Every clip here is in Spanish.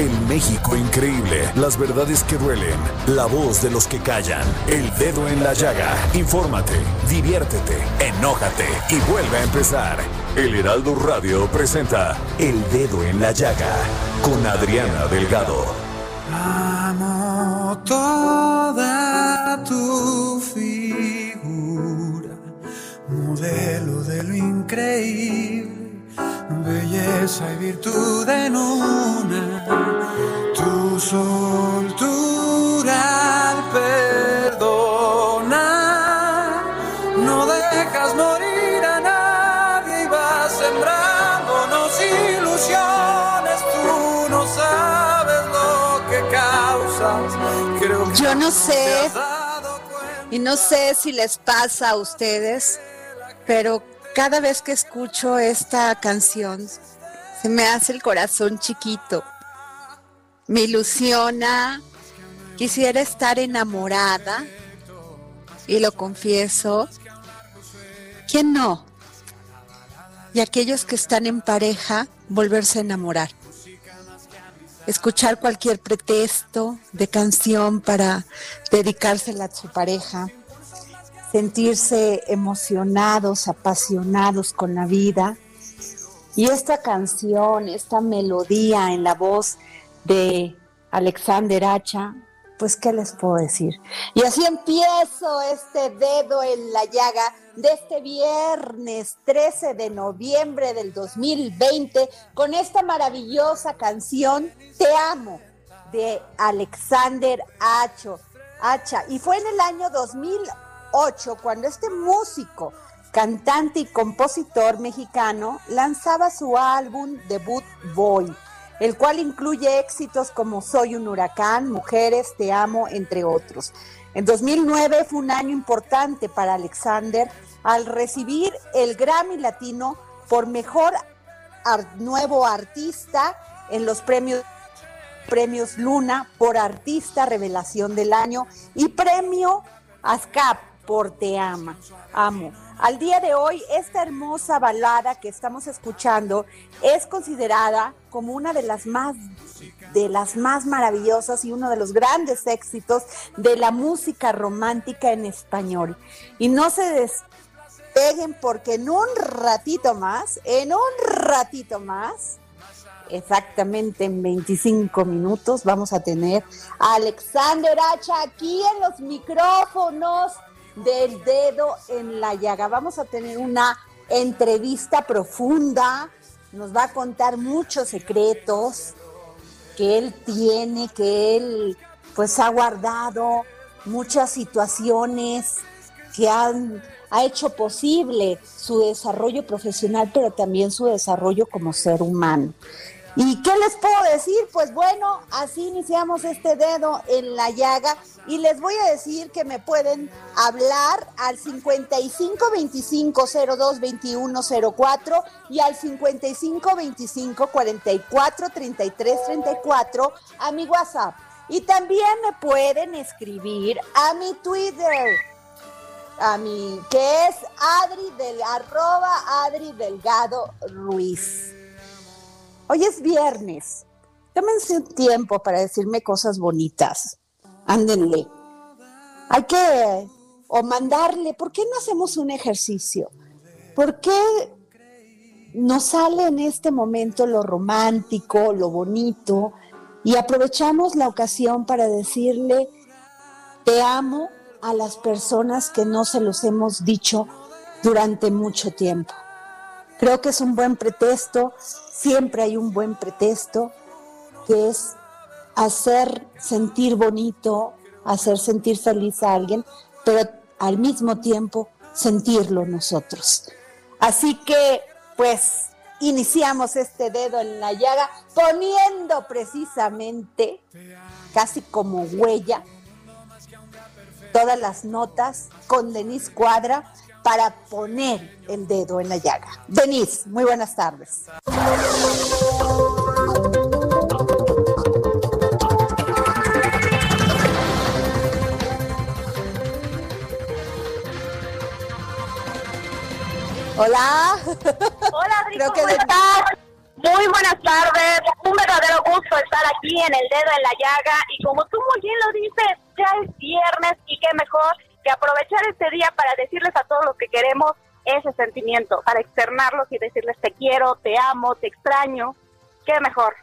El México increíble, las verdades que duelen, la voz de los que callan, el dedo en la llaga. Infórmate, diviértete, enójate y vuelve a empezar. El Heraldo Radio presenta El Dedo en la Llaga con Adriana Delgado. Amo toda tu figura, modelo de lo increíble belleza y virtud en una, tu soltura al perdonar, no dejas morir a nadie y vas sembrándonos ilusiones, tú no sabes lo que causas, creo que Yo no sé, y no sé si les pasa a ustedes, pero cada vez que escucho esta canción, se me hace el corazón chiquito. Me ilusiona, quisiera estar enamorada, y lo confieso. ¿Quién no? Y aquellos que están en pareja, volverse a enamorar. Escuchar cualquier pretexto de canción para dedicársela a su pareja sentirse emocionados, apasionados con la vida. Y esta canción, esta melodía en la voz de Alexander Hacha, pues qué les puedo decir. Y así empiezo este dedo en la llaga de este viernes 13 de noviembre del 2020 con esta maravillosa canción Te amo de Alexander Hacho. Hacha. Y fue en el año 2008 cuando este músico, cantante y compositor mexicano lanzaba su álbum debut Boy, el cual incluye éxitos como Soy un huracán, Mujeres, Te amo, entre otros. En 2009 fue un año importante para Alexander al recibir el Grammy Latino por mejor nuevo artista en los premios premios Luna por Artista Revelación del Año y premio ASCAP por Te Ama, Amo. Al día de hoy, esta hermosa balada que estamos escuchando es considerada como una de las más de las más maravillosas y uno de los grandes éxitos de la música romántica en español. Y no se despeguen porque en un ratito más, en un ratito más, exactamente en 25 minutos vamos a tener a Alexander Hacha aquí en los micrófonos del dedo en la llaga. Vamos a tener una entrevista profunda, nos va a contar muchos secretos que él tiene, que él pues ha guardado, muchas situaciones que han ha hecho posible su desarrollo profesional, pero también su desarrollo como ser humano. ¿Y qué les puedo decir? Pues bueno, así iniciamos este dedo en la llaga y les voy a decir que me pueden hablar al 55 25 02 21 04 y al 55 25 44 33 34 a mi WhatsApp. Y también me pueden escribir a mi Twitter, a mi, que es Adri del arroba Adri Delgado Ruiz. Hoy es viernes. Tómense un tiempo para decirme cosas bonitas. Ándenle. Hay que, o mandarle, ¿por qué no hacemos un ejercicio? ¿Por qué nos sale en este momento lo romántico, lo bonito, y aprovechamos la ocasión para decirle, te amo a las personas que no se los hemos dicho durante mucho tiempo. Creo que es un buen pretexto, siempre hay un buen pretexto, que es hacer sentir bonito, hacer sentir feliz a alguien, pero al mismo tiempo sentirlo nosotros. Así que, pues, iniciamos este dedo en la llaga poniendo precisamente, casi como huella, todas las notas con Denise Cuadra para poner el dedo en la llaga. Denise, muy buenas tardes. Hola. Hola, Creo que estás? Muy buenas tardes. Un verdadero gusto estar aquí en el dedo en la llaga. Y como tú muy bien lo dices, ya es viernes y qué mejor que aprovechar este día para decirles a todos los que queremos ese sentimiento, para externarlos y decirles te quiero, te amo, te extraño. Qué mejor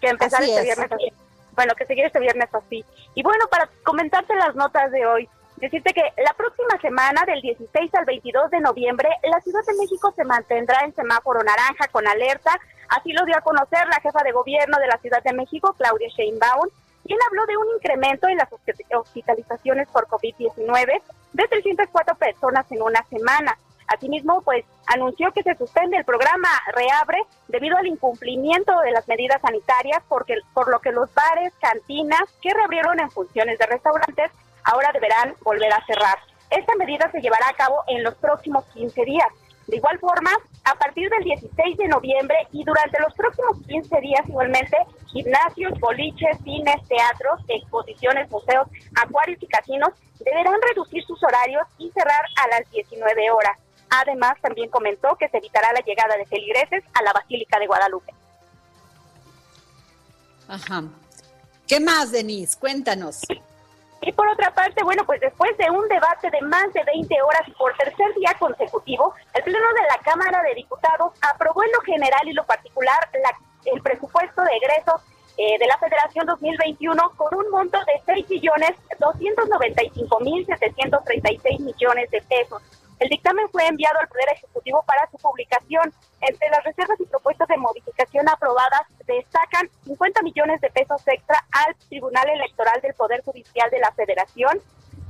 que empezar este viernes así. Bueno, que seguir este viernes así. Y bueno, para comentarte las notas de hoy, Decirte que la próxima semana, del 16 al 22 de noviembre, la Ciudad de México se mantendrá en semáforo naranja con alerta. Así lo dio a conocer la jefa de gobierno de la Ciudad de México, Claudia Sheinbaum, quien habló de un incremento en las hospitalizaciones por COVID-19 de 304 personas en una semana. Asimismo, pues anunció que se suspende el programa Reabre debido al incumplimiento de las medidas sanitarias, porque, por lo que los bares, cantinas que reabrieron en funciones de restaurantes ahora deberán volver a cerrar. Esta medida se llevará a cabo en los próximos 15 días. De igual forma, a partir del 16 de noviembre y durante los próximos 15 días igualmente, gimnasios, boliches, cines, teatros, exposiciones, museos, acuarios y casinos deberán reducir sus horarios y cerrar a las 19 horas. Además, también comentó que se evitará la llegada de feligreses a la Basílica de Guadalupe. Ajá. ¿Qué más, Denise? Cuéntanos. Y por otra parte, bueno, pues después de un debate de más de 20 horas por tercer día consecutivo, el Pleno de la Cámara de Diputados aprobó en lo general y lo particular el presupuesto de egresos eh, de la Federación 2021 con un monto de 6 billones 295 mil 736 millones de pesos. El dictamen fue enviado al Poder Ejecutivo para su publicación. Entre las reservas y propuestas de modificación aprobadas destacan 50 millones de pesos extra al Tribunal Electoral del Poder Judicial de la Federación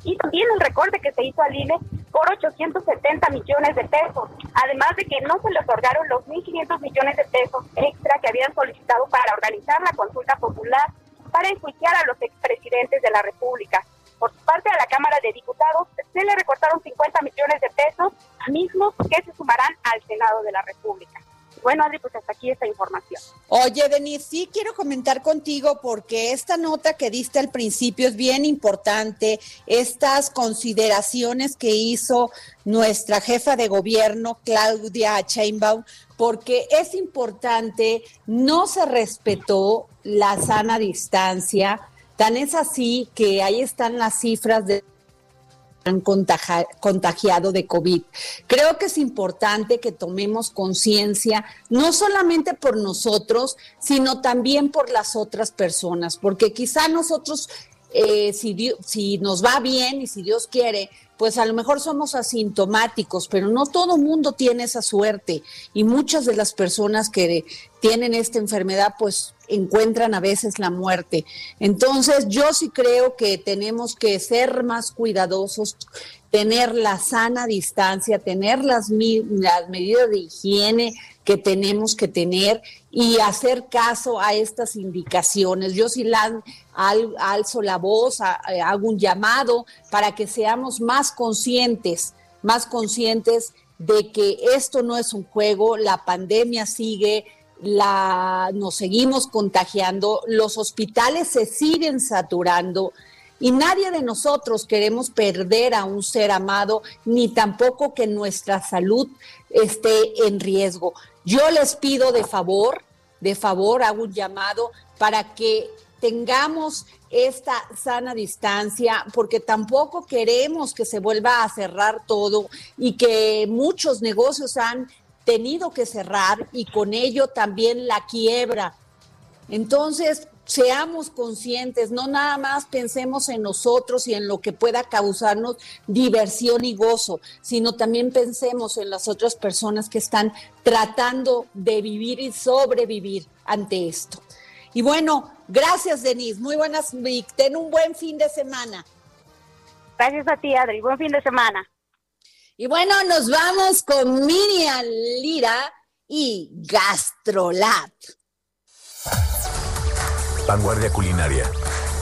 y también el recorte que se hizo al INE por 870 millones de pesos, además de que no se le otorgaron los 1.500 millones de pesos extra que habían solicitado para organizar la consulta popular para enjuiciar a los expresidentes de la República. Por su parte, a la Cámara de Diputados se le recortaron 50 millones de pesos, mismos que se sumarán al Senado de la República. Bueno, Adri, pues hasta aquí esta información. Oye, Denise, sí quiero comentar contigo porque esta nota que diste al principio es bien importante, estas consideraciones que hizo nuestra jefa de gobierno, Claudia Sheinbaum, porque es importante, no se respetó la sana distancia, Tan es así que ahí están las cifras de han contagiado de COVID. Creo que es importante que tomemos conciencia, no solamente por nosotros, sino también por las otras personas, porque quizá nosotros, eh, si, si nos va bien y si Dios quiere, pues a lo mejor somos asintomáticos, pero no todo mundo tiene esa suerte y muchas de las personas que tienen esta enfermedad pues encuentran a veces la muerte. Entonces yo sí creo que tenemos que ser más cuidadosos, tener la sana distancia, tener las, medidas de higiene que tenemos que tener y hacer caso a estas indicaciones. Yo sí la, alzo la voz, eh, hago un llamado para que seamos más conscientes, más conscientes de que esto no es un juego, la pandemia sigue, la, nos seguimos contagiando, los hospitales se siguen saturando y nadie de nosotros queremos perder a un ser amado, ni tampoco que nuestra salud esté en riesgo. Yo les pido de favor, de favor, hago un llamado para que tengamos esta sana distancia, porque tampoco queremos que se vuelva a cerrar todo y que muchos negocios han tenido que cerrar y con ello también la quiebra. Entonces, seamos conscientes, no nada más pensemos en nosotros y en lo que pueda causarnos diversión y gozo, sino también pensemos en las otras personas que están tratando de vivir y sobrevivir ante esto. Y bueno, gracias Denise, muy buenas, ten un buen fin de semana. Gracias a ti, Adri, buen fin de semana. Y bueno, nos vamos con Miriam Lira y Gastrolab. Vanguardia culinaria,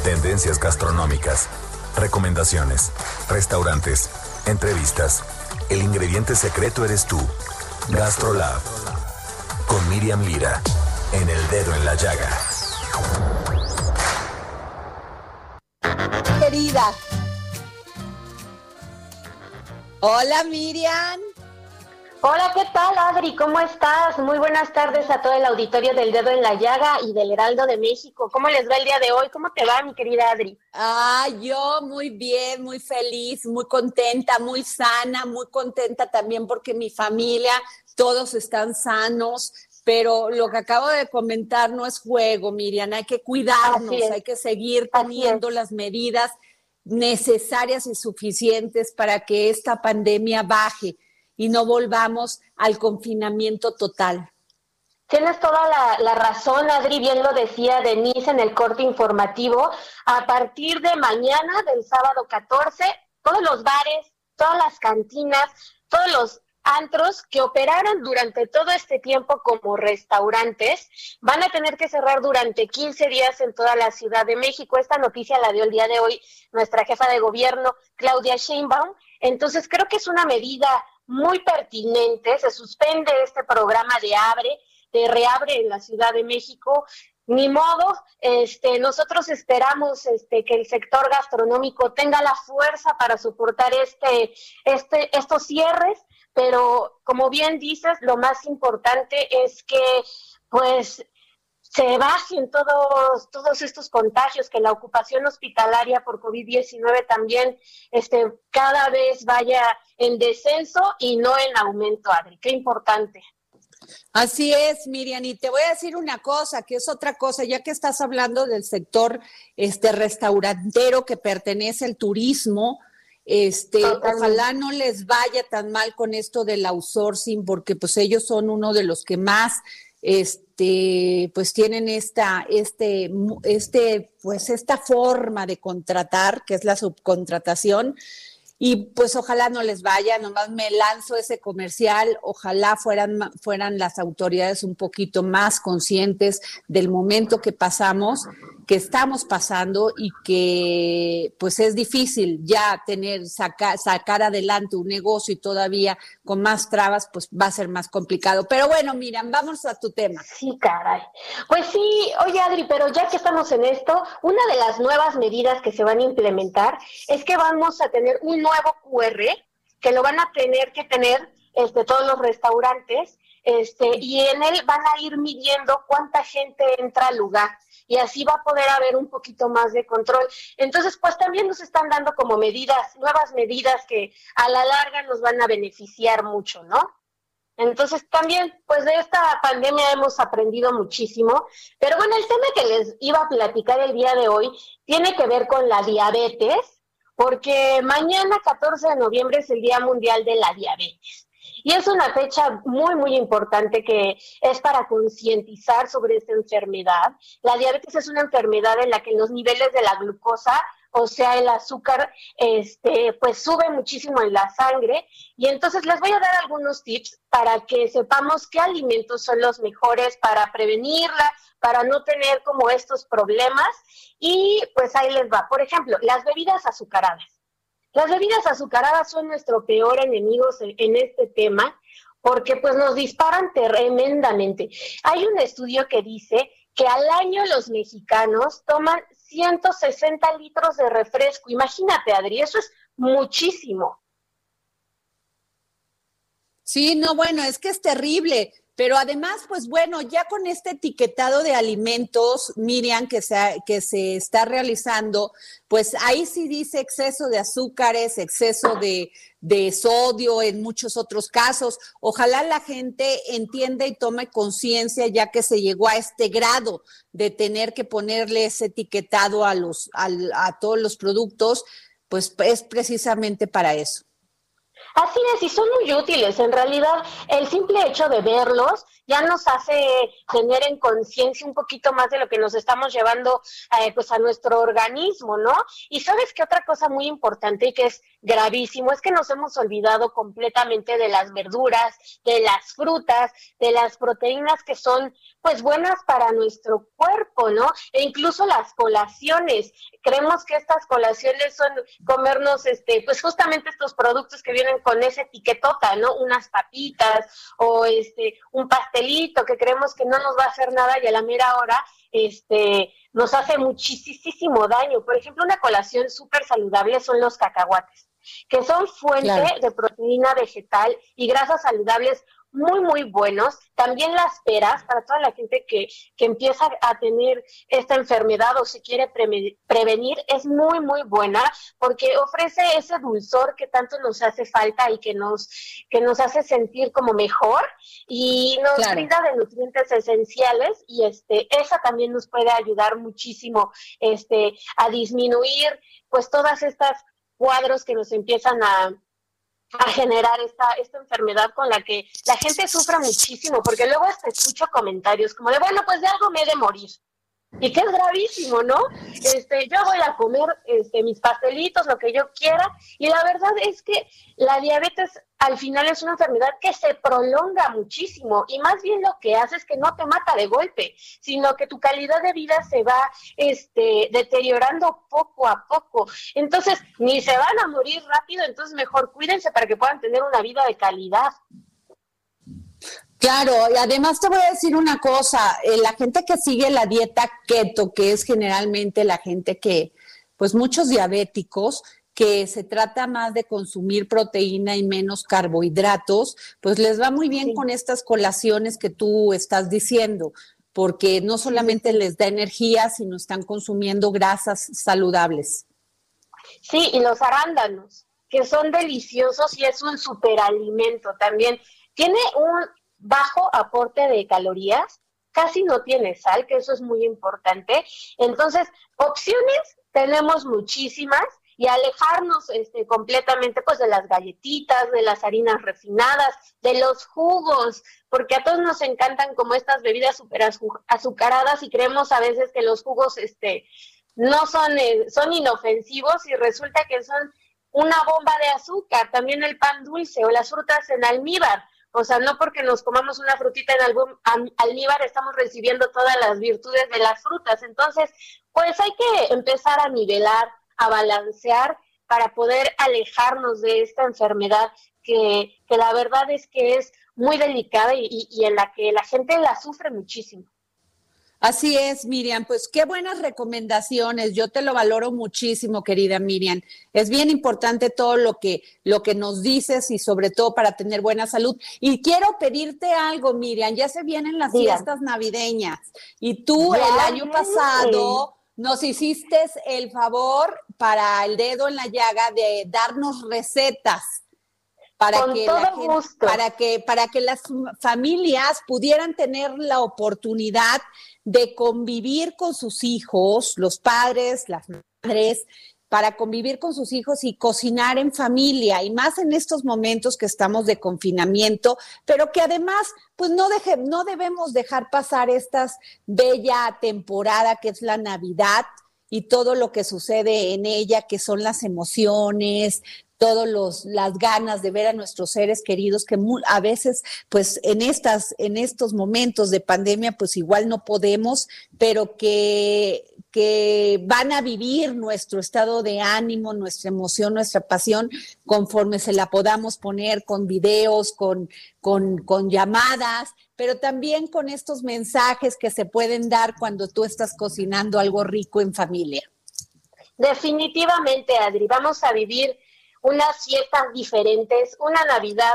tendencias gastronómicas, recomendaciones, restaurantes, entrevistas. El ingrediente secreto eres tú. Gastrolab. Con Miriam Lira. En el dedo en la llaga. Querida. Hola Miriam. Hola, ¿qué tal, Adri? ¿Cómo estás? Muy buenas tardes a todo el auditorio del Dedo en la Llaga y del Heraldo de México. ¿Cómo les va el día de hoy? ¿Cómo te va, mi querida Adri? Ah, yo muy bien, muy feliz, muy contenta, muy sana, muy contenta también porque mi familia, todos están sanos, pero lo que acabo de comentar no es juego, Miriam, hay que cuidarnos, hay que seguir teniendo las medidas necesarias y suficientes para que esta pandemia baje y no volvamos al confinamiento total. Tienes toda la, razón, Adri, bien lo decía Denise en el corte informativo. A partir de mañana, del sábado 14, todos los bares, todas las cantinas, todos los antros que operaron durante todo este tiempo como restaurantes van a tener que cerrar durante 15 días en toda la Ciudad de México. Esta noticia la dio el día de hoy nuestra jefa de gobierno, Claudia Sheinbaum. Entonces creo que es una medida muy pertinente. Se suspende este programa de abre, de reabre en la Ciudad de México. Ni modo, este, nosotros esperamos este, que el sector gastronómico tenga la fuerza para soportar este, este, estos cierres, pero como bien dices, lo más importante es que pues se bajen todos, todos estos contagios, que la ocupación hospitalaria por COVID-19 también este, cada vez vaya en descenso y no en aumento, Adri. Qué importante. Así es, Miriam, y te voy a decir una cosa, que es otra cosa, ya que estás hablando del sector este restaurantero que pertenece al turismo, este, ojalá no les vaya tan mal con esto del outsourcing, porque pues ellos son uno de los que más este, pues tienen esta, este, este, pues esta forma de contratar, que es la subcontratación, y pues ojalá no les vaya, nomás me lanzo ese comercial, ojalá fueran, fueran las autoridades un poquito más conscientes del momento que pasamos, que estamos pasando y que pues es difícil ya tener, sacar, sacar adelante un negocio y todavía con más trabas, pues va a ser más complicado. Pero bueno, miran, vamos a tu tema. Sí, caray. Pues sí, oye Adri, pero ya que estamos en esto, una de las nuevas medidas que se van a implementar es que vamos a tener un nuevo QR que lo van a tener que tener este, todos los restaurantes este, y en él van a ir midiendo cuánta gente entra al lugar y así va a poder haber un poquito más de control. Entonces, pues también nos están dando como medidas, nuevas medidas que a la larga nos van a beneficiar mucho, ¿no? Entonces también, pues de esta pandemia hemos aprendido muchísimo, pero bueno, el tema que les iba a platicar el día de hoy tiene que ver con la diabetes porque mañana 14 de noviembre es el Día Mundial de la Diabetes. Y es una fecha muy, muy importante que es para concientizar sobre esta enfermedad. La diabetes es una enfermedad en la que los niveles de la glucosa o sea, el azúcar, este, pues sube muchísimo en la sangre. Y entonces les voy a dar algunos tips para que sepamos qué alimentos son los mejores para prevenirla, para no tener como estos problemas. Y pues ahí les va. Por ejemplo, las bebidas azucaradas. Las bebidas azucaradas son nuestro peor enemigo en este tema porque pues nos disparan tremendamente. Hay un estudio que dice que al año los mexicanos toman 160 litros de refresco. Imagínate, Adri, eso es muchísimo. Sí, no, bueno, es que es terrible. Pero además, pues bueno, ya con este etiquetado de alimentos, Miriam, que se, que se está realizando, pues ahí sí dice exceso de azúcares, exceso de, de sodio en muchos otros casos. Ojalá la gente entienda y tome conciencia ya que se llegó a este grado de tener que ponerle ese etiquetado a, los, a, a todos los productos, pues es precisamente para eso. Así es, y son muy útiles. En realidad, el simple hecho de verlos ya nos hace tener en conciencia un poquito más de lo que nos estamos llevando eh, pues a nuestro organismo, ¿no? Y sabes que otra cosa muy importante y que es gravísimo es que nos hemos olvidado completamente de las verduras, de las frutas, de las proteínas que son pues buenas para nuestro cuerpo, ¿no? E incluso las colaciones. Creemos que estas colaciones son comernos este pues justamente estos productos que vienen con esa etiquetota, ¿no? Unas papitas o este un pastelito que creemos que no nos va a hacer nada y a la mera hora este nos hace muchísimo daño. Por ejemplo, una colación súper saludable son los cacahuates que son fuente de proteína vegetal y grasas saludables muy, muy buenos. También las peras, para toda la gente que, que empieza a tener esta enfermedad o se quiere prevenir, es muy, muy buena porque ofrece ese dulzor que tanto nos hace falta y que nos, que nos hace sentir como mejor y nos brinda de nutrientes esenciales y este, esa también nos puede ayudar muchísimo este, a disminuir pues todas estas cuadros que nos empiezan a, a generar esta, esta enfermedad con la que la gente sufra muchísimo, porque luego hasta escucho comentarios como de, bueno, pues de algo me he de morir. Y que es gravísimo, ¿no? Este, yo voy a comer este, mis pastelitos, lo que yo quiera, y la verdad es que la diabetes al final es una enfermedad que se prolonga muchísimo y más bien lo que hace es que no te mata de golpe, sino que tu calidad de vida se va este, deteriorando poco a poco. Entonces, ni se van a morir rápido, entonces mejor cuídense para que puedan tener una vida de calidad. Claro, y además te voy a decir una cosa, eh, la gente que sigue la dieta keto, que es generalmente la gente que, pues muchos diabéticos, que se trata más de consumir proteína y menos carbohidratos, pues les va muy bien con estas colaciones que tú estás diciendo, porque no solamente les da energía, sino están consumiendo grasas saludables. Sí, y los arándanos, que son deliciosos y es un superalimento también. Tiene un bajo aporte de calorías, casi no tiene sal, que eso es muy importante. Entonces, opciones tenemos muchísimas y alejarnos este, completamente pues de las galletitas, de las harinas refinadas, de los jugos, porque a todos nos encantan como estas bebidas súper azucaradas y creemos a veces que los jugos este, no son, eh, son inofensivos y resulta que son una bomba de azúcar, también el pan dulce o las frutas en almíbar. O sea, no porque nos comamos una frutita en algún almíbar estamos recibiendo todas las virtudes de las frutas. Entonces, pues hay que empezar a nivelar, a balancear para poder alejarnos de esta enfermedad que, que la verdad es que es muy delicada y, y en la que la gente la sufre muchísimo. Así es, Miriam. Pues qué buenas recomendaciones. Yo te lo valoro muchísimo, querida Miriam. Es bien importante todo lo que, lo que nos dices y sobre todo para tener buena salud. Y quiero pedirte algo, Miriam. Ya se vienen las fiestas navideñas y tú el año pasado nos hiciste el favor para el dedo en la llaga de darnos recetas para que, para que para que las familias pudieran tener la oportunidad de convivir con sus hijos, los padres, las madres, para convivir con sus hijos y cocinar en familia, y más en estos momentos que estamos de confinamiento, pero que además, pues no, deje, no debemos dejar pasar esta bella temporada que es la Navidad y todo lo que sucede en ella, que son las emociones, todas las ganas de ver a nuestros seres queridos que a veces pues en estas en estos momentos de pandemia pues igual no podemos pero que que van a vivir nuestro estado de ánimo, nuestra emoción, nuestra pasión, conforme se la podamos poner con videos, con, con, con, llamadas, pero también con estos mensajes que se pueden dar cuando tú estás cocinando algo rico en familia. Definitivamente, Adri, vamos a vivir unas fiestas diferentes, una Navidad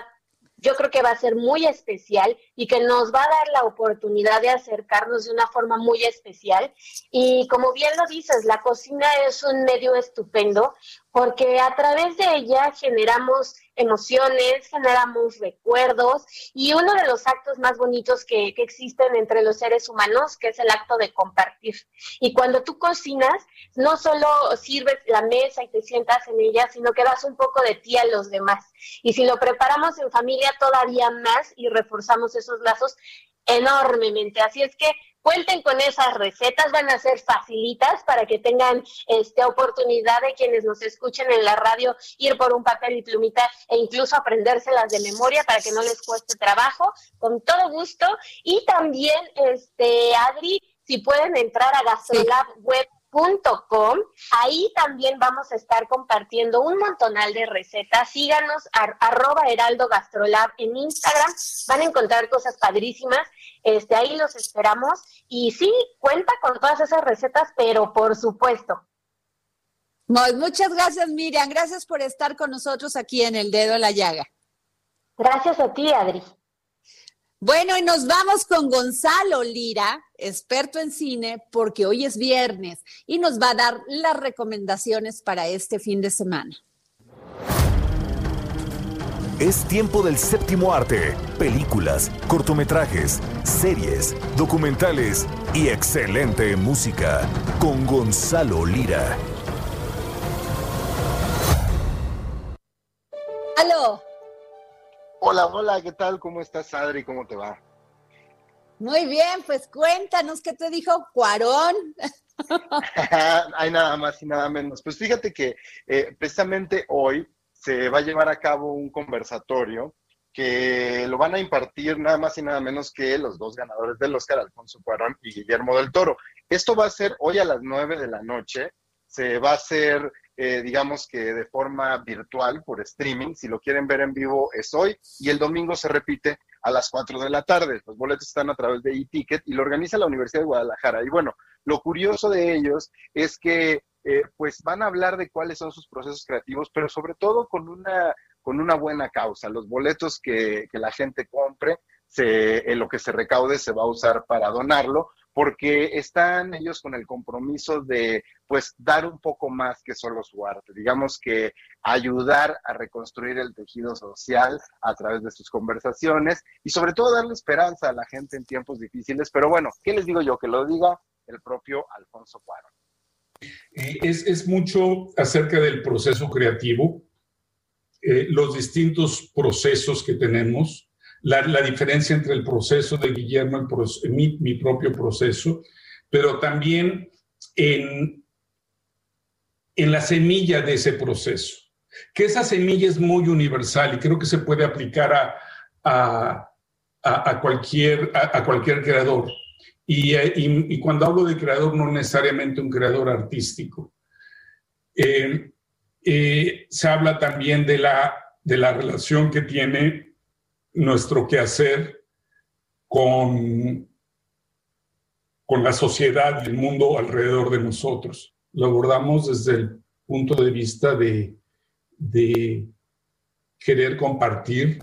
yo creo que va a ser muy especial y que nos va a dar la oportunidad de acercarnos de una forma muy especial. Y como bien lo dices, la cocina es un medio estupendo porque a través de ella generamos emociones, generamos recuerdos y uno de los actos más bonitos que, que, existen entre los seres humanos, que es el acto de compartir. Y cuando tú cocinas, no solo sirves la mesa y te sientas en ella, sino que das un poco de ti a los demás. Y si lo preparamos en familia, todavía más y reforzamos esos lazos enormemente. Así es que cuenten con esas recetas, van a ser facilitas para que tengan esta oportunidad de quienes nos escuchen en la radio ir por un papel y plumita e incluso aprendérselas de memoria para que no les cueste trabajo, con todo gusto. Y también, este, Adri, si pueden entrar a Gastrolab Web Com. Ahí también vamos a estar compartiendo un montonal de recetas. Síganos arroba Heraldo Gastrolab en Instagram. Van a encontrar cosas padrísimas. Este, ahí los esperamos. Y sí, cuenta con todas esas recetas, pero por supuesto. muchas gracias, Miriam. Gracias por estar con nosotros aquí en El Dedo en la Llaga. Gracias a ti, Adri. Bueno, y nos vamos con Gonzalo Lira, experto en cine, porque hoy es viernes y nos va a dar las recomendaciones para este fin de semana. Es tiempo del séptimo arte, películas, cortometrajes, series, documentales y excelente música con Gonzalo Lira. ¡Aló! Hola, hola, ¿qué tal? ¿Cómo estás, Adri? ¿Cómo te va? Muy bien, pues cuéntanos qué te dijo Cuarón. Hay nada más y nada menos. Pues fíjate que eh, precisamente hoy se va a llevar a cabo un conversatorio que lo van a impartir nada más y nada menos que los dos ganadores del Oscar, Alfonso Cuarón y Guillermo del Toro. Esto va a ser hoy a las nueve de la noche. Se va a hacer eh, digamos que de forma virtual por streaming. Si lo quieren ver en vivo es hoy y el domingo se repite a las 4 de la tarde. Los boletos están a través de e-ticket y lo organiza la Universidad de Guadalajara. Y bueno, lo curioso de ellos es que eh, pues van a hablar de cuáles son sus procesos creativos, pero sobre todo con una, con una buena causa. Los boletos que, que la gente compre, se, lo que se recaude se va a usar para donarlo, porque están ellos con el compromiso de pues dar un poco más que solo su arte, digamos que ayudar a reconstruir el tejido social a través de sus conversaciones y sobre todo darle esperanza a la gente en tiempos difíciles, pero bueno, ¿qué les digo yo? Que lo diga el propio Alfonso Cuarón. Eh, es, mucho acerca del proceso creativo, eh, los distintos procesos que tenemos, la, diferencia entre el proceso de Guillermo, y mi, mi, propio proceso, pero también en, en la semilla de ese proceso, que esa semilla es muy universal y creo que se puede aplicar a, a, a, a, cualquier creador. Y, cuando hablo de creador, no necesariamente un creador artístico. Eh, eh, se habla también de la, de la relación que tiene nuestro quehacer con, con la sociedad y el mundo alrededor de nosotros. Lo abordamos desde el punto de vista de, de querer compartir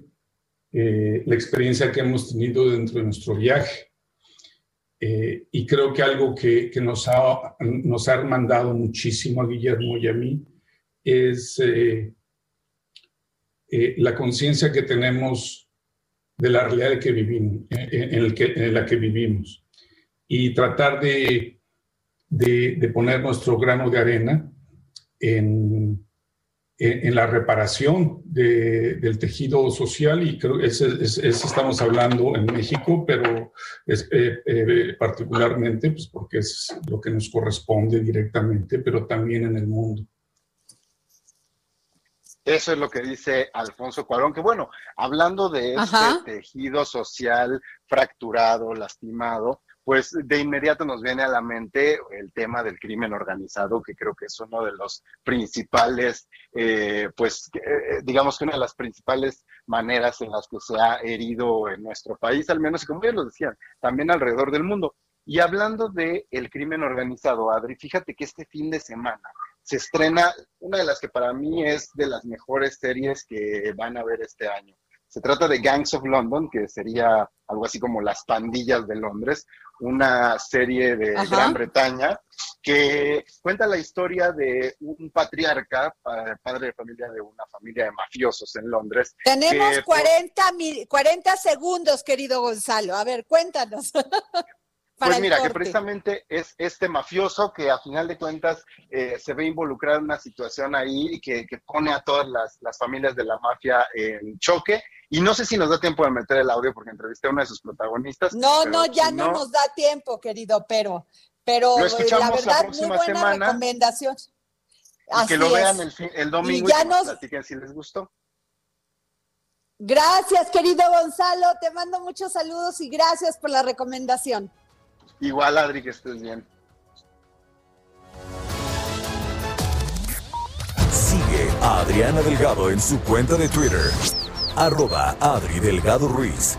eh, la experiencia que hemos tenido dentro de nuestro viaje. Eh, y creo que algo que, que, nos, ha, nos ha mandado muchísimo a Guillermo y a mí es eh, la conciencia que tenemos de la realidad que vivimos, en, el que, en la que vivimos. Y tratar de, de, poner nuestro grano de arena en, en, la reparación de, del tejido social y creo que eso estamos hablando en México, pero es, eh, eh, particularmente pues porque es lo que nos corresponde directamente, pero también en el mundo. Eso es lo que dice Alfonso Cuarón, que bueno, hablando de este tejido social fracturado, lastimado, pues de inmediato nos viene a la mente el tema del crimen organizado, que creo que es uno de los principales, eh, pues eh, digamos que una de las principales maneras en las que se ha herido en nuestro país, al menos, como ya lo decían, también alrededor del mundo. Y hablando del el crimen organizado, Adri, fíjate que este fin de semana se estrena una de las que para mí es de las mejores series que van a ver este año. Se trata de Gangs of London, que sería algo así como las pandillas de Londres, una serie de Gran Bretaña que cuenta la historia de un patriarca, padre de familia de una familia de mafiosos en Londres. Tenemos 40, 40 segundos, querido Gonzalo. A ver, cuéntanos. Pues mira, que precisamente es este mafioso que a final de cuentas eh, se ve involucrado en una situación ahí que, que pone a todas las, las, familias de la mafia en choque. Y no sé si nos da tiempo de meter el audio porque entrevisté a uno de sus protagonistas. No, no, ya no, nos da tiempo, querido, pero, pero la verdad, muy buena semana, recomendación. que lo vean el, el domingo y, ya nos platiquen si les gustó. Gracias, querido Gonzalo. Te mando muchos saludos y gracias por la recomendación. Igual, Adri, que estés bien. Sigue a Adriana Delgado en su cuenta de Twitter, arroba Adri Delgado Ruiz.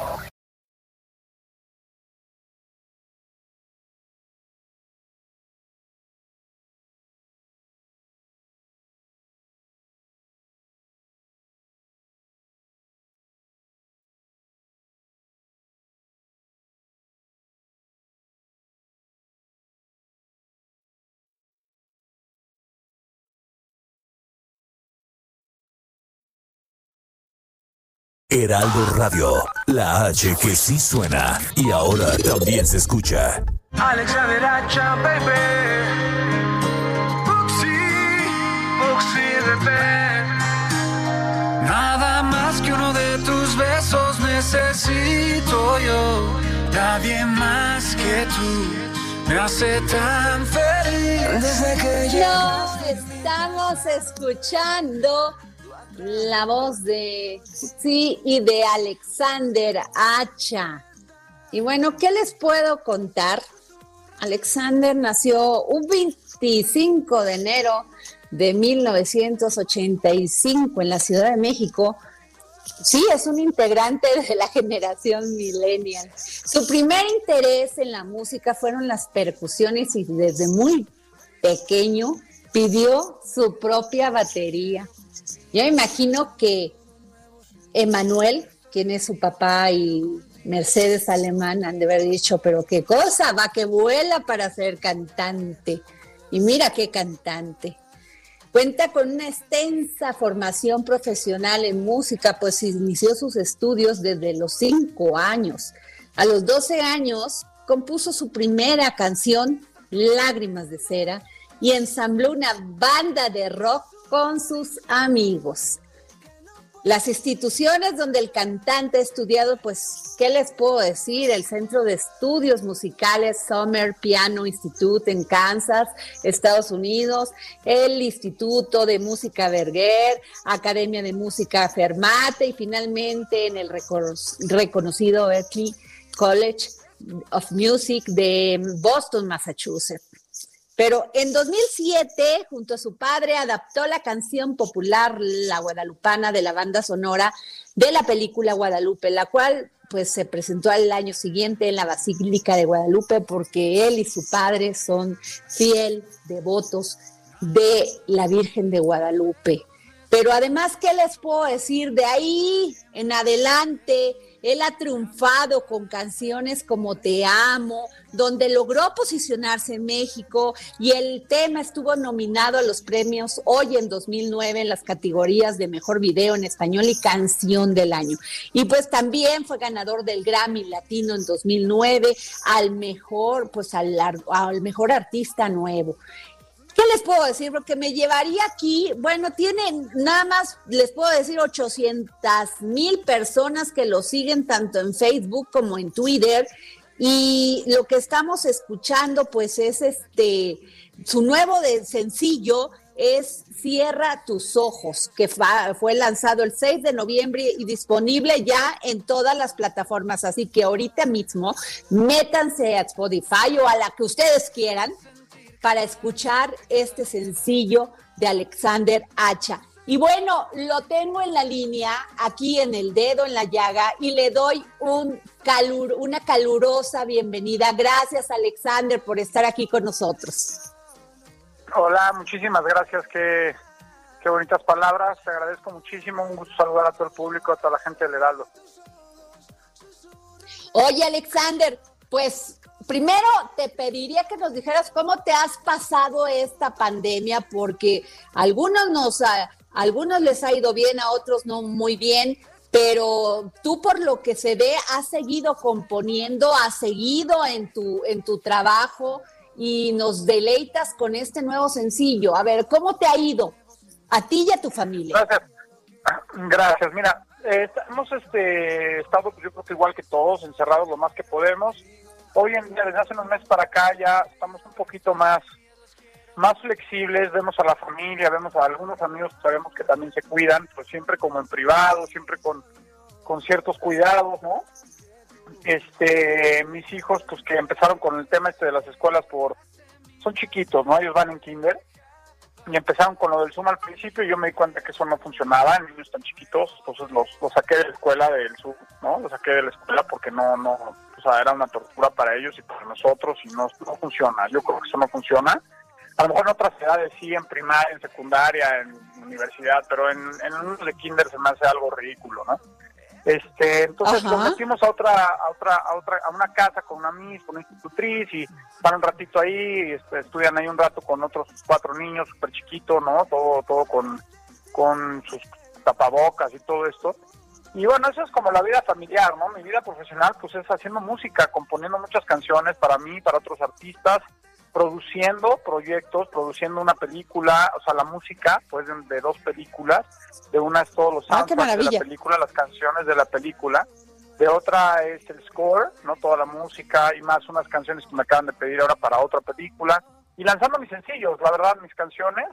Heraldo Radio, la H que sí suena y ahora también se escucha. Alexander Hacha, baby. Nada más que uno de tus besos necesito yo. Nadie más que tú me hace tan feliz. Desde que ya. estamos escuchando la voz de sí y de Alexander Hacha. Y bueno, ¿qué les puedo contar? Alexander nació un 25 de enero de 1985 en la Ciudad de México. Sí, es un integrante de la generación millennial. Su primer interés en la música fueron las percusiones y desde muy pequeño pidió su propia batería. Yo imagino que Emanuel, quien es su papá, y Mercedes Alemán han de haber dicho, pero qué cosa, va que vuela para ser cantante. Y mira qué cantante. Cuenta con una extensa formación profesional en música, pues inició sus estudios desde los cinco años. A los 12 años compuso su primera canción, Lágrimas de Cera, y ensambló una banda de rock con sus amigos. Las instituciones donde el cantante ha estudiado, pues, ¿qué les puedo decir? El Centro de Estudios Musicales Summer Piano Institute en Kansas, Estados Unidos, el Instituto de Música Berger, Academia de Música Fermate y finalmente en el reconocido Berklee College of Music de Boston, Massachusetts. Pero en 2007, junto a su padre, adaptó la canción popular La Guadalupana de la banda sonora de la película Guadalupe, la cual pues se presentó al año siguiente en la Basílica de Guadalupe porque él y su padre son fiel devotos de la Virgen de Guadalupe. Pero además, ¿qué les puedo decir? De ahí en adelante, él ha triunfado con canciones como Te Amo, donde logró posicionarse en México y el tema estuvo nominado a los premios hoy en 2009 en las categorías de Mejor Video en Español y Canción del Año. Y pues también fue ganador del Grammy Latino en 2009 al mejor, pues al, al mejor artista nuevo. ¿Qué les puedo decir? Porque me llevaría aquí, bueno, tienen nada más, les puedo decir 800 mil personas que lo siguen tanto en Facebook como en Twitter. Y lo que estamos escuchando, pues, es este su nuevo sencillo es Cierra tus ojos, que fue lanzado el 6 de noviembre y disponible ya en todas las plataformas. Así que ahorita mismo métanse a Spotify o a la que ustedes quieran para escuchar este sencillo de Alexander Hacha. Y bueno, lo tengo en la línea, aquí en el dedo, en la llaga, y le doy un calur, una calurosa bienvenida. Gracias, Alexander, por estar aquí con nosotros. Hola, muchísimas gracias. Qué, qué bonitas palabras. Te agradezco muchísimo. Un gusto saludar a todo el público, a toda la gente del Heraldo. Oye, Alexander, pues primero te pediría que nos dijeras cómo te has pasado esta pandemia, porque algunos nos, a, algunos les ha ido bien, a otros no muy bien, pero tú por lo que se ve has seguido componiendo, has seguido en tu, en tu trabajo y nos deleitas con este nuevo sencillo. A ver, ¿cómo te ha ido a ti y a tu familia? Gracias. Mira, hemos este, estado, yo creo que igual que todos, encerrados lo más que podemos. Hoy en día, desde hace unos meses para acá, ya estamos un poquito más, más flexibles, vemos a la familia, vemos a algunos amigos que sabemos que también se cuidan, pues siempre como en privado, siempre con, con ciertos cuidados, ¿no? Este, mis hijos, pues que empezaron con el tema este de las escuelas por, son chiquitos, ¿no? Ellos van en kinder, y empezaron con lo del Zoom al principio y yo me di cuenta que eso no funcionaba en niños tan chiquitos, entonces los, los saqué de la escuela del Zoom, ¿no? Los saqué de la escuela porque no, no, o sea, era una tortura para ellos y para nosotros y no, no funciona, yo creo que eso no funciona. A lo mejor en otras edades sí, en primaria, en secundaria, en universidad, pero en, en unos de kinder se me hace algo ridículo, ¿no? Este, entonces nos metimos a otra, a otra, a otra, a una casa con una mis, con una institutriz y van un ratito ahí, este, estudian ahí un rato con otros cuatro niños súper chiquitos, ¿no? Todo, todo con, con sus tapabocas y todo esto. Y bueno, eso es como la vida familiar, ¿no? Mi vida profesional pues es haciendo música, componiendo muchas canciones para mí, para otros artistas, produciendo proyectos, produciendo una película, o sea, la música, pues de, dos películas, de una es todos los ah, de la película, las canciones de la película, de otra es el score, no toda la música y más unas canciones que me acaban de pedir ahora para otra película. Y lanzando mis sencillos, la verdad, mis canciones,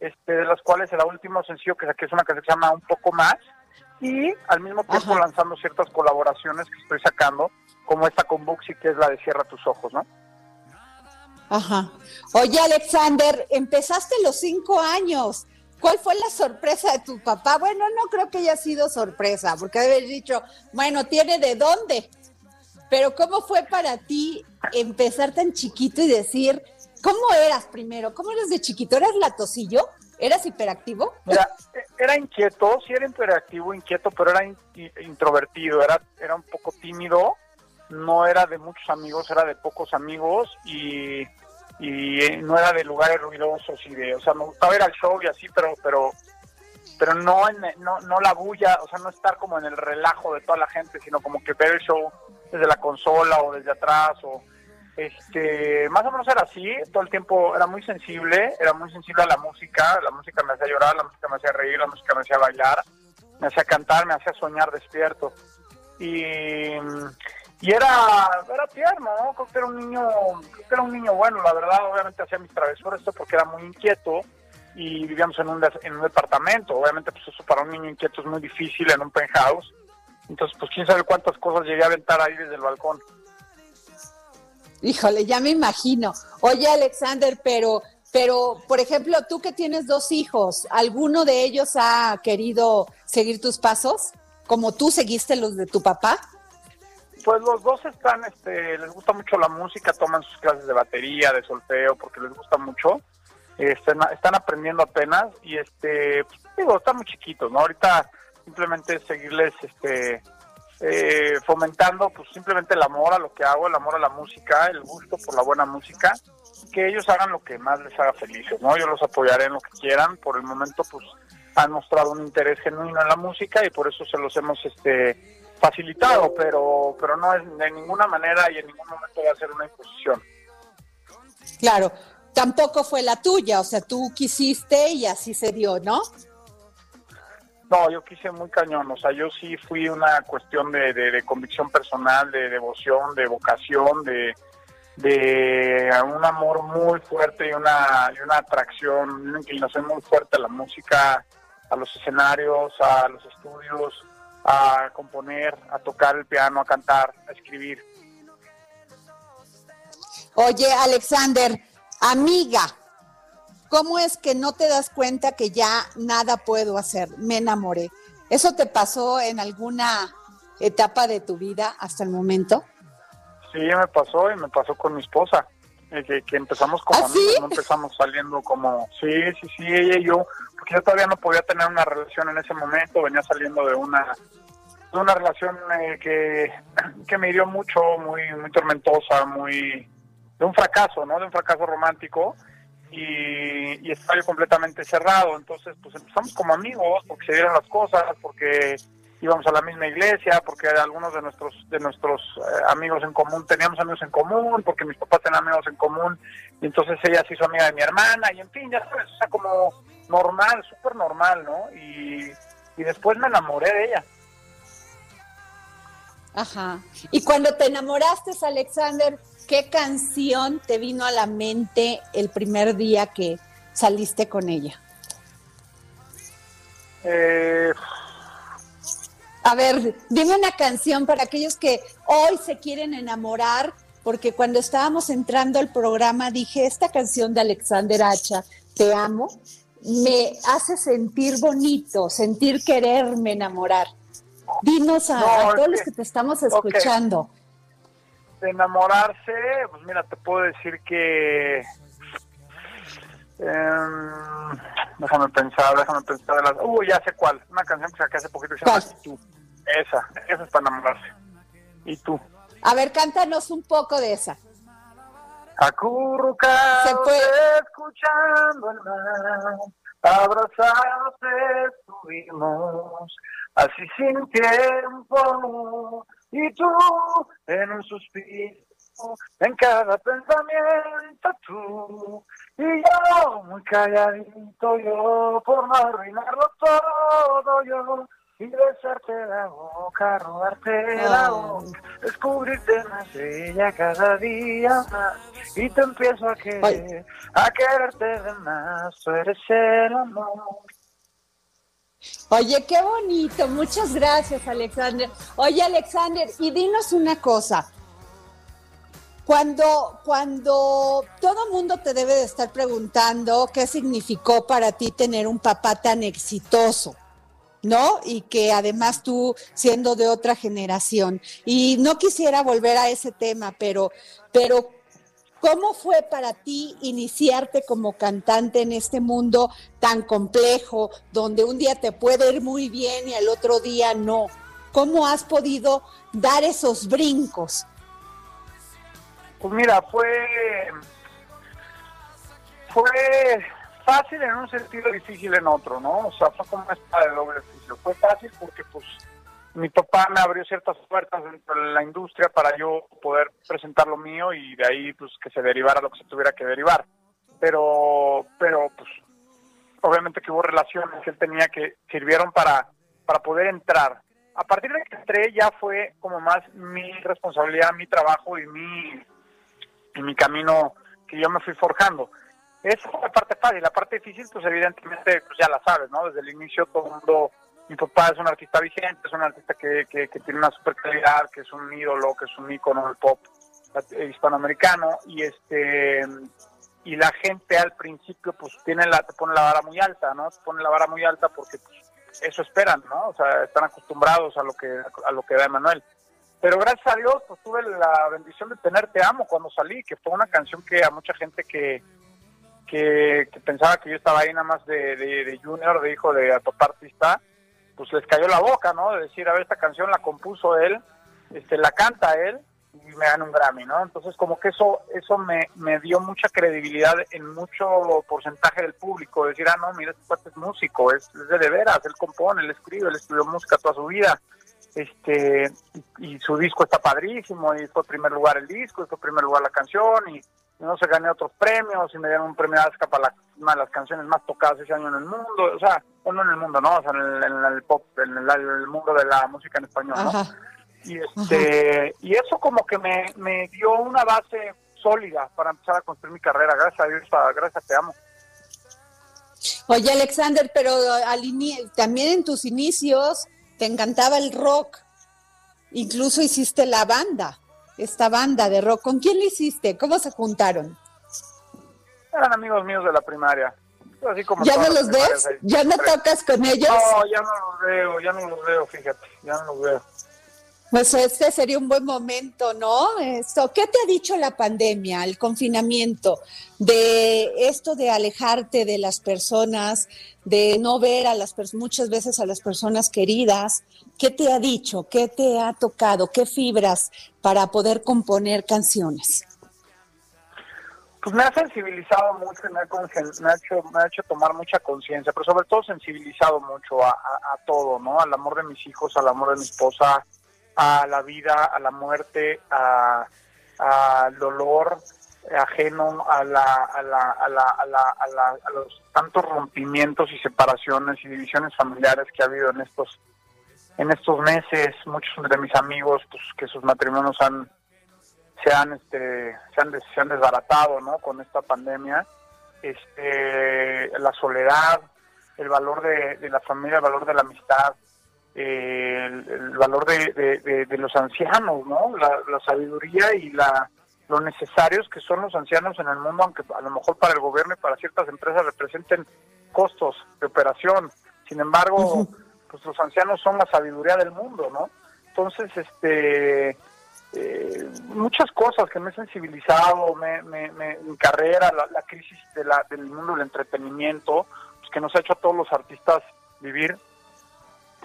este, de las cuales el último sencillo que saqué es una canción que se llama Un poco más y al mismo tiempo lanzando ciertas colaboraciones que estoy sacando, como esta con Buxi que es la de Cierra tus ojos, ¿no? Ajá. Oye, Alexander, empezaste los cinco años. ¿Cuál fue la sorpresa de tu papá? Bueno, no creo que haya sido sorpresa, porque haber dicho, bueno, ¿tiene de dónde? Pero ¿cómo fue para ti empezar tan chiquito y decir, ¿cómo eras primero? ¿Cómo eras de chiquito? ¿Eras latosillo? ¿Eras hiperactivo? Mira, era inquieto, sí era hiperactivo, inquieto, pero era introvertido, era, era un poco tímido, no era de muchos amigos, era de pocos amigos y, y no era de lugares ruidosos y de, o sea, me gustaba ir al show y así, pero, pero, pero no, en, no, no la bulla, o sea, no estar como en el relajo de toda la gente, sino como que ver el show desde la consola o desde atrás o este más o menos era así todo el tiempo era muy sensible era muy sensible a la música la música me hacía llorar la música me hacía reír la música me hacía bailar me hacía cantar me hacía soñar despierto y era, era tierno, ¿no? Creo que era un niño, creo que era un niño bueno, la verdad, obviamente hacía mis travesuras esto porque era muy inquieto y vivíamos en un, en un departamento, obviamente pues eso para un niño inquieto es muy difícil en un penthouse, entonces pues quién sabe cuántas cosas llegué a aventar ahí desde el balcón. Híjole, ya me imagino. Oye, Alexander, pero, pero, por ejemplo, tú que tienes dos hijos, ¿alguno de ellos ha querido seguir tus pasos? ¿Como tú seguiste los de tu papá? Pues los dos están, este, les gusta mucho la música, toman sus clases de batería, de solfeo, porque les gusta mucho. Están, están aprendiendo apenas y, este, pues, digo, están muy chiquitos, ¿no? Ahorita simplemente seguirles, este, eh, fomentando, pues simplemente el amor a lo que hago, el amor a la música, el gusto por la buena música, que ellos hagan lo que más les haga felices, ¿no? Yo los apoyaré en lo que quieran. Por el momento, pues han mostrado un interés genuino en la música y por eso se los hemos, este facilitado, pero, pero no es de ninguna manera y en ningún momento va a ser una imposición. Claro, tampoco fue la tuya, o sea, tú quisiste y así se dio, ¿no? No, yo quise muy cañón, o sea, yo sí fui una cuestión de, de, convicción personal, de devoción, de vocación, de, de un amor muy fuerte y una, y una atracción, una inclinación muy fuerte a la música, a los escenarios, a los estudios, a componer, a tocar el piano, a cantar, a escribir. Oye, Alexander, amiga, ¿cómo es que no te das cuenta que ya nada puedo hacer? Me enamoré. ¿Eso te pasó en alguna etapa de tu vida hasta el momento? Sí, me pasó y me pasó con mi esposa. Eh, que, empezamos como ¿Ah, amigos, sí? no empezamos saliendo como, sí, sí, sí, ella y yo, porque yo todavía no podía tener una relación en ese momento, venía saliendo de una de una relación eh, que, que me hirió mucho, muy muy tormentosa, muy de un fracaso, ¿no? De un fracaso romántico y, y estaba yo completamente cerrado, entonces pues empezamos como amigos porque se dieron las cosas, porque íbamos a la misma iglesia, porque algunos de nuestros de nuestros eh, amigos en común teníamos amigos en común, porque mis papás tenían amigos en común, y entonces ella se hizo amiga de mi hermana, y en fin, ya sabes, o sea, como normal, súper normal, ¿no? Y, y después me enamoré de ella. Ajá. Y cuando te enamoraste, Alexander, ¿qué canción te vino a la mente el primer día que saliste con ella? Eh, A ver, dime una canción para aquellos que hoy se quieren enamorar, porque cuando estábamos entrando al programa dije, esta canción de Alexander Hacha, Te amo, me hace sentir bonito, sentir quererme enamorar. Dinos a, No, a es todos los que- te estamos escuchando. De enamorarse, pues mira, te puedo decir que... em, déjame pensar, déjame pensar. De las, uh, ya sé cuál. Una canción que saqué hace poquito que se llama ¿Cuál? Tú. Esa, esa es para enamorarse. ¿Y tú? A ver, cántanos un poco de esa. Acurrucados Se puede. escuchando el mar, abrazados estuvimos, así sin tiempo, y tú en un suspiro, en cada pensamiento tú, y yo muy calladito yo, por no arruinarlo todo yo, y besarte la boca, robarte la boca, descubrirte más bella cada día más, y te empiezo a querer, a quererte de más, tú eres el amor. Oye, qué bonito. Muchas gracias, Alexander. Oye, Alexander, y dinos una cosa. Cuando, cuando todo mundo te debe de estar preguntando qué significó para ti tener un papá tan exitoso, ¿no? Y que además tú siendo de otra generación. Y no quisiera volver a ese tema, pero, pero ¿Cómo fue para ti iniciarte como cantante en este mundo tan complejo, donde un día te puede ir muy bien y al otro día no? ¿Cómo has podido dar esos brincos? Pues mira, fue fue fácil en un sentido, difícil en otro, ¿no? O sea, fue como una espada de doble oficio. Fue fácil porque, pues, mi papá me abrió ciertas puertas dentro de la industria para yo poder presentar lo mío y de ahí, pues, que se derivara lo que se tuviera que derivar. Pero, pero, pues, obviamente que hubo relaciones que él tenía que sirvieron para, para poder entrar. A partir de que entré ya fue como más mi responsabilidad, mi trabajo y mi, y mi camino que yo me fui forjando. Esa fue la parte fácil. La parte difícil, pues evidentemente, pues ya la sabes, ¿no? Desde el inicio todo el mundo, mi papá es un artista vigente, es un artista que, que, que tiene una super calidad, que es un ídolo, que es un ícono del pop hispanoamericano y este y la gente al principio pues tiene la te pone la vara muy alta no te pone la vara muy alta porque pues, eso esperan no o sea están acostumbrados a lo que a lo que da Emanuel. Pero gracias a Dios pues tuve la bendición de tener Te amo cuando salí que fue una canción que a mucha gente que que, pensaba que yo estaba ahí nada más de, de, de junior de hijo de papá artista pues les cayó la boca no de decir a ver esta canción la compuso él este la canta él y me dan un Grammy, ¿no? Entonces como que eso eso me, me dio mucha credibilidad en mucho porcentaje del público, decir, ah, no, mira, este cuate es músico, es, es de, de veras, él compone, él escribe, él estudió música toda su vida, este y, y su disco está padrísimo, y fue primer lugar el disco, fue primer lugar la canción, y no se gané otros premios, y me dieron un premio ASCA para la, una de las canciones más tocadas ese año en el mundo, o sea, o no en el mundo, ¿no? O sea, en el, en el pop, en el, el mundo de la música en español, ¿no? Ajá. y este y eso como que me, me dio una base sólida para empezar a construir mi carrera. Gracias a Dios, gracias, te amo. Oye, Alexander, pero al también en tus inicios te encantaba el rock. Incluso hiciste la banda, esta banda de rock. ¿Con quién lo hiciste? ¿Cómo se juntaron? Eran amigos míos de la primaria. Así como ¿Ya no los ves? ¿Ya no tocas con ellos? No, ya no los veo, ya no los veo, fíjate, ya no los veo. Pues este sería un buen momento, ¿no? Esto, ¿qué te ha dicho la pandemia, el confinamiento, de esto de alejarte de las personas, de no ver a las muchas veces a las personas queridas? ¿Qué te ha dicho? ¿Qué te ha tocado? ¿Qué fibras para poder componer canciones? Pues me ha sensibilizado mucho, me ha, hecho, me ha hecho tomar mucha conciencia, pero sobre todo sensibilizado mucho a todo, ¿no? Al amor de mis hijos, al amor de mi esposa, a la vida, a la muerte, al dolor ajeno a, la, a, la, a, la, a, la, a, los tantos rompimientos y separaciones y divisiones familiares que ha habido en estos en estos meses. Muchos de mis amigos pues que sus matrimonios han se han este se han, se han desbaratado no con esta pandemia. Este la soledad el valor de, la familia el valor de la amistad el, valor de, los ancianos, ¿no? La, sabiduría y la lo necesarios que son los ancianos en el mundo, aunque a lo mejor para el gobierno y para ciertas empresas representen costos de operación. Sin embargo, pues los ancianos son la sabiduría del mundo, ¿no? Entonces, este, eh, muchas cosas que me he sensibilizado, me, mi carrera, la, crisis de la, del mundo del entretenimiento, pues que nos ha hecho a todos los artistas vivir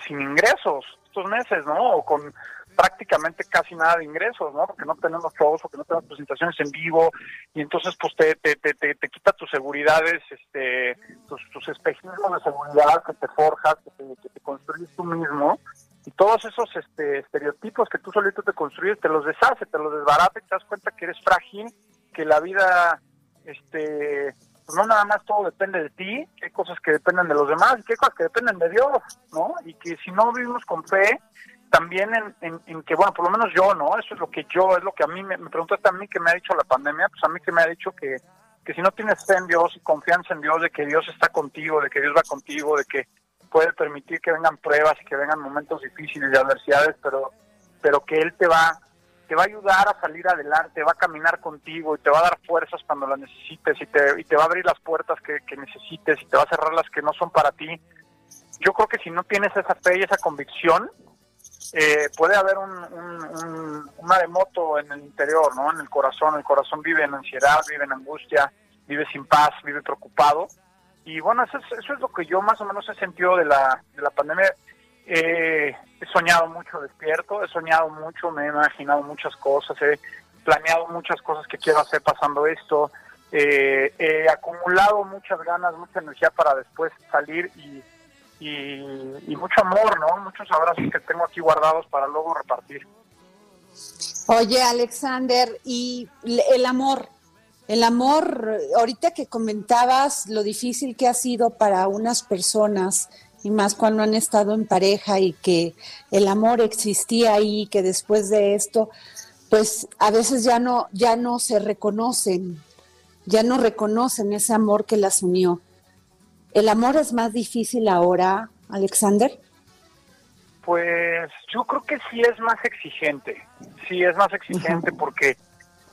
sin ingresos estos meses, ¿no? O con prácticamente casi nada de ingresos, ¿no? Porque no tenemos shows, porque no tenemos presentaciones en vivo y entonces pues te, te, te, te, quita tus seguridades, este, tus, tus espejismos de seguridad que te forjas, que te, que te construyes tú mismo y todos esos este, estereotipos que tú solito te construyes te los deshace, te los desbarata y te das cuenta que eres frágil, que la vida este pues no nada más todo depende de ti, hay cosas que dependen de los demás y hay cosas que dependen de Dios, ¿no? Y que si no vivimos con fe, también en, en, que, bueno, por lo menos yo, ¿no? Eso es lo que yo, es lo que a mí me, me preguntaste a mí que me ha dicho la pandemia, pues a mí que me ha dicho que, que si no tienes fe en Dios y confianza en Dios, de que Dios está contigo, de que Dios va contigo, de que puede permitir que vengan pruebas y que vengan momentos difíciles y adversidades, pero, pero que Él te va te va a ayudar a salir adelante, va a caminar contigo y te va a dar fuerzas cuando las necesites y te, y te va a abrir las puertas que, necesites y te va a cerrar las que no son para ti. Yo creo que si no tienes esa fe y esa convicción, eh, puede haber un, un, maremoto en el interior, ¿no? En el corazón. El corazón vive en ansiedad, vive en angustia, vive sin paz, vive preocupado. Y bueno, eso es, eso es lo que yo más o menos he sentido de la, de la pandemia. Eh, he soñado mucho despierto, he soñado mucho, me he imaginado muchas cosas, he planeado muchas cosas que quiero hacer pasando esto, eh, he acumulado muchas ganas, mucha energía para después salir y, y, mucho amor, ¿no? Muchos abrazos que tengo aquí guardados para luego repartir. Oye, Alexander, y el amor, el amor, ahorita que comentabas lo difícil que ha sido para unas personas y más cuando han estado en pareja y que el amor existía ahí, que después de esto, pues a veces ya no, ya no se reconocen, ya no reconocen ese amor que las unió. ¿El amor es más difícil ahora, Alexander? Pues yo creo que sí es más exigente, sí es más exigente porque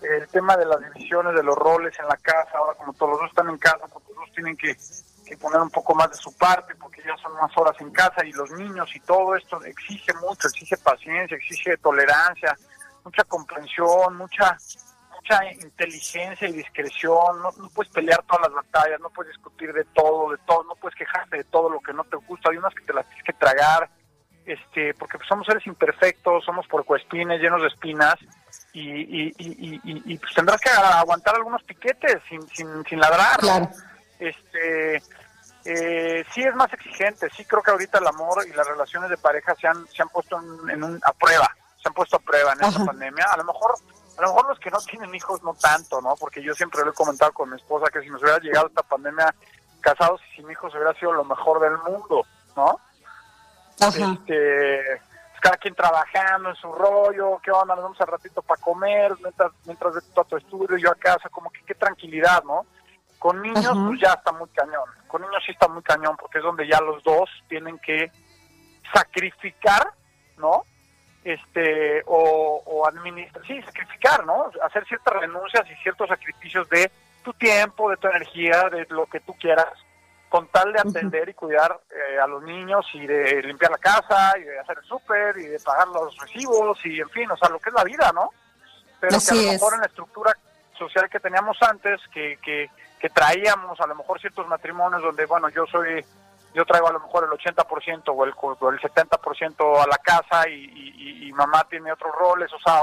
el tema de las divisiones, de los roles en la casa, ahora como todos los dos están en casa, pues todos dos tienen que que poner un poco más de su parte porque ya son más horas en casa y los niños y todo esto exige mucho, exige paciencia, exige tolerancia, mucha comprensión, mucha mucha inteligencia y discreción, no, puedes pelear todas las batallas, no puedes discutir de todo, de todo, no puedes quejarte de todo lo que no te gusta, hay unas que te las tienes que tragar, este, porque pues, somos seres imperfectos, somos porcoespines, llenos de espinas, y, y, y, pues tendrás que aguantar algunos piquetes sin, sin, sin ladrar, Este, eh, sí es más exigente, sí creo que ahorita el amor y las relaciones de pareja se han, se han puesto en, un, a prueba, se han puesto a prueba en esta pandemia. A lo mejor a lo mejor los que no tienen hijos no tanto, ¿no? Porque yo siempre lo he comentado con mi esposa que si nos hubiera llegado esta pandemia casados y sin hijos hubiera sido lo mejor del mundo, ¿no? Este, cada quien trabajando en su rollo, qué onda, nos vamos al ratito para comer, mientras, mientras de tu estudio, yo a casa, como que qué tranquilidad, ¿no? Con niños, pues ya está muy cañón. Con niños sí está muy cañón, porque es donde ya los dos tienen que sacrificar, ¿no? Este, o, o administrar, sí, sacrificar, ¿no? Hacer ciertas renuncias y ciertos sacrificios de tu tiempo, de tu energía, de lo que tú quieras, con tal de atender y cuidar eh, a los niños y de limpiar la casa y de hacer el súper y de pagar los recibos y en fin, o sea, lo que es la vida, ¿no? Pero que a lo mejor en la estructura social que teníamos antes, que, que, que traíamos a lo mejor ciertos matrimonios donde, bueno, yo soy yo traigo a lo mejor el 80% o el, o el 70% a la casa y, y, mamá tiene otros roles, o sea,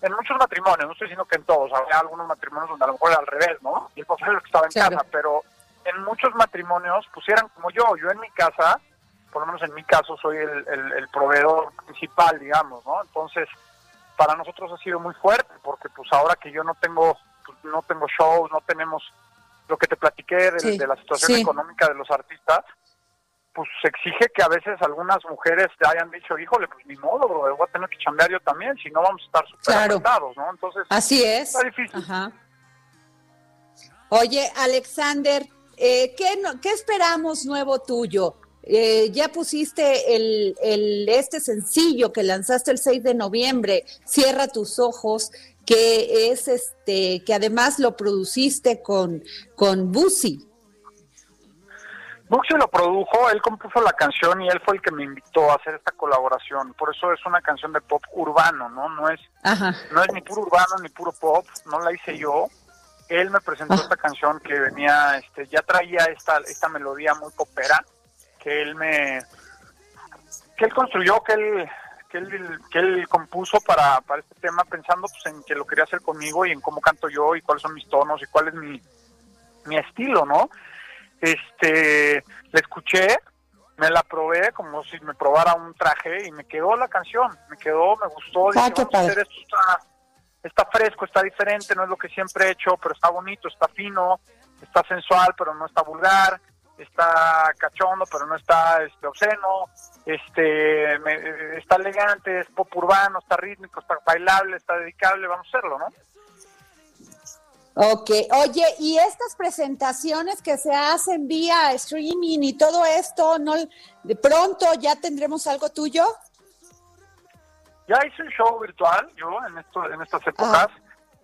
en muchos matrimonios, no estoy diciendo que en todos, había algunos matrimonios donde a lo mejor era al revés, ¿no? Y el papá era el que estaba en casa, pero en muchos matrimonios pusieran como yo, yo en mi casa, por lo menos en mi caso, soy el, el, proveedor principal, digamos, ¿no? Entonces, para nosotros ha sido muy fuerte, porque pues ahora que yo no tengo, pues, no tengo shows, no tenemos lo que te platiqué de, la situación económica de los artistas, pues se exige que a veces algunas mujeres te hayan dicho, híjole, pues ni modo, bro, voy a tener que chambear yo también, si no vamos a estar súper claro. ¿no? Entonces, así es. Está difícil. Oye, Alexander, eh, ¿qué, ¿qué esperamos nuevo tuyo? Eh, ya pusiste el, el, este sencillo que lanzaste el 6 de noviembre, Cierra tus ojos, que es este, que además lo produciste con, con Busi. Buxi lo produjo, él compuso la canción y él fue el que me invitó a hacer esta colaboración. Por eso es una canción de pop urbano, ¿no? No es, no es ni puro urbano ni puro pop, no la hice yo. Él me presentó esta canción que venía, este, ya traía esta, esta melodía muy popera, que él me, que él construyó, que él, que él, que él compuso para, para este tema, pensando pues en que lo quería hacer conmigo y en cómo canto yo y cuáles son mis tonos y cuál es mi, mi estilo, ¿no? este, la escuché, me la probé como si me probara un traje y me quedó la canción, me quedó, me gustó, ah, esto está, está fresco, está diferente, no es lo que siempre he hecho, pero está bonito, está fino, está sensual, pero no está vulgar, está cachondo, pero no está este, obsceno, este, está elegante, es pop urbano, está rítmico, está bailable, está dedicable, vamos a hacerlo, ¿no? Ok, oye, y estas presentaciones que se hacen vía streaming y todo esto, ¿no? De pronto ya tendremos algo tuyo. Ya hice un show virtual yo en, esto, en estas épocas.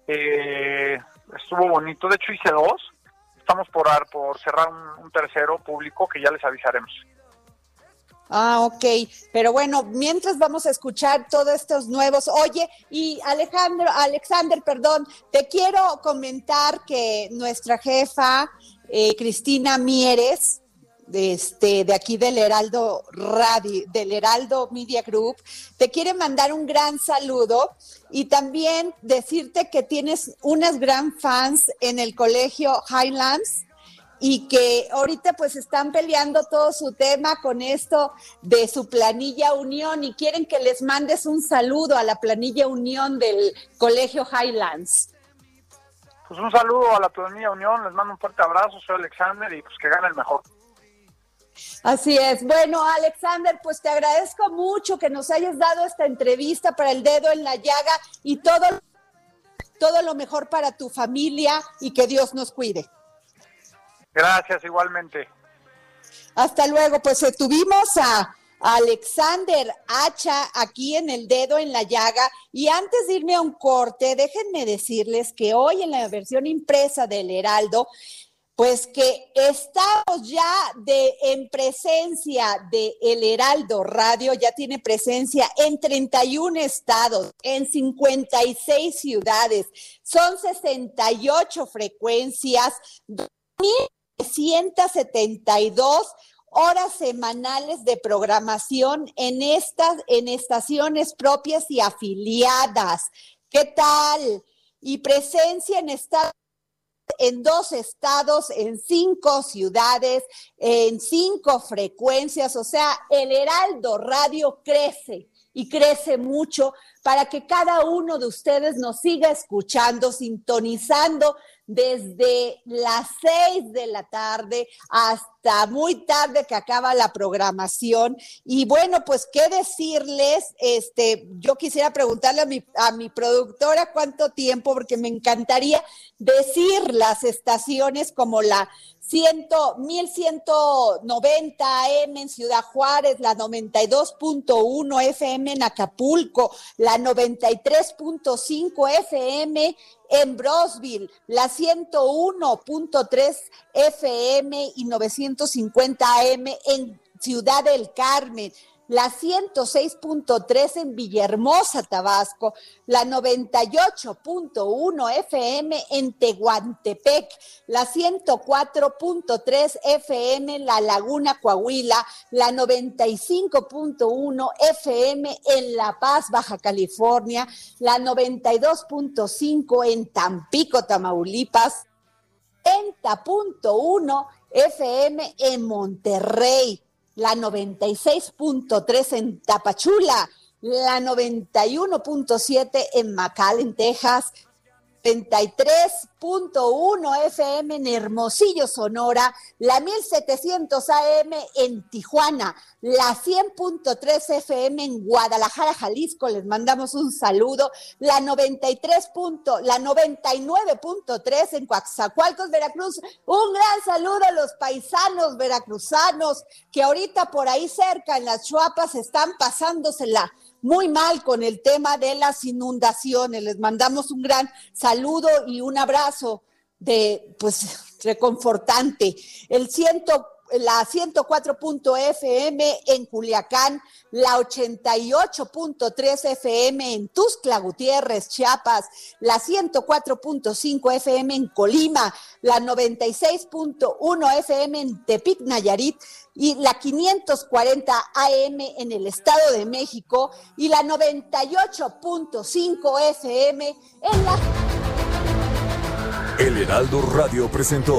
Eh, estuvo bonito, de hecho hice dos. Estamos por, por cerrar un tercero público que ya les avisaremos. Ah, ok. Pero bueno, mientras vamos a escuchar todos estos nuevos. Oye, y Alejandro, Alexander, perdón, te quiero comentar que nuestra jefa, eh, Cristina Mieres, de, este, de aquí del Heraldo Radio, del Heraldo Media Group, te quiere mandar un gran saludo y también decirte que tienes unas gran fans en el colegio Highlands y que ahorita pues están peleando todo su tema con esto de su planilla unión y quieren que les mandes un saludo a la planilla unión del Colegio Highlands. Pues un saludo a la planilla unión, les mando un fuerte abrazo, soy Alexander y pues que gane el mejor. Así es. Bueno, Alexander, pues te agradezco mucho que nos hayas dado esta entrevista para el dedo en la llaga y todo, todo lo mejor para tu familia y que Dios nos cuide. Gracias, igualmente. Hasta luego, pues eh, tuvimos a Alexander Hacha aquí en el dedo en la llaga. Y antes de irme a un corte, déjenme decirles que hoy en la versión impresa del Heraldo, pues que estamos ya de en presencia de El Heraldo Radio, ya tiene presencia en 31 estados, en 56 ciudades, son 68 frecuencias, 172 horas semanales de programación en estas en estaciones propias y afiliadas. ¿Qué tal? Y presencia en estados en dos estados, en cinco ciudades, en cinco frecuencias, o sea, el Heraldo Radio crece y crece mucho para que cada uno de ustedes nos siga escuchando, sintonizando desde las seis de la tarde hasta hasta muy tarde que acaba la programación. Y bueno, pues qué decirles, este, yo quisiera preguntarle a mi, a mi productora cuánto tiempo, porque me encantaría decir las estaciones como la 100, 1190 AM en Ciudad Juárez, la 92.1 FM en Acapulco, la 93.5 FM en Brosville, la 101.3 FM y 950 AM en Ciudad del Carmen, la 106.3 en Villahermosa, Tabasco, la 98.1 FM en Tehuantepec, la 104.3 FM en La Laguna, Coahuila, la 95.1 FM en La Paz, Baja California, la 92.5 en Tampico, Tamaulipas, 30.1 FM en Monterrey, la 96.3 en Tapachula, la 91.7 en McAllen, Texas, 33.1 FM en Hermosillo, Sonora, la 1700 AM en Tijuana, la 100.3 FM en Guadalajara, Jalisco, les mandamos un saludo, la 93. la 99.3 en Coaxacualcos, Veracruz, un gran saludo a los paisanos veracruzanos que ahorita por ahí cerca en las Chuapas están pasándosela muy mal con el tema de las inundaciones. Les mandamos un gran saludo y un abrazo de, pues, reconfortante. El ciento la 104.fm en Culiacán, la 88.3 FM en Tuxtla Gutiérrez, Chiapas, la 104.5 FM en Colima, la 96.1 FM en Tepic, Nayarit y la 540 AM en el Estado de México y la 98.5 FM en la... El Heraldo Radio presentó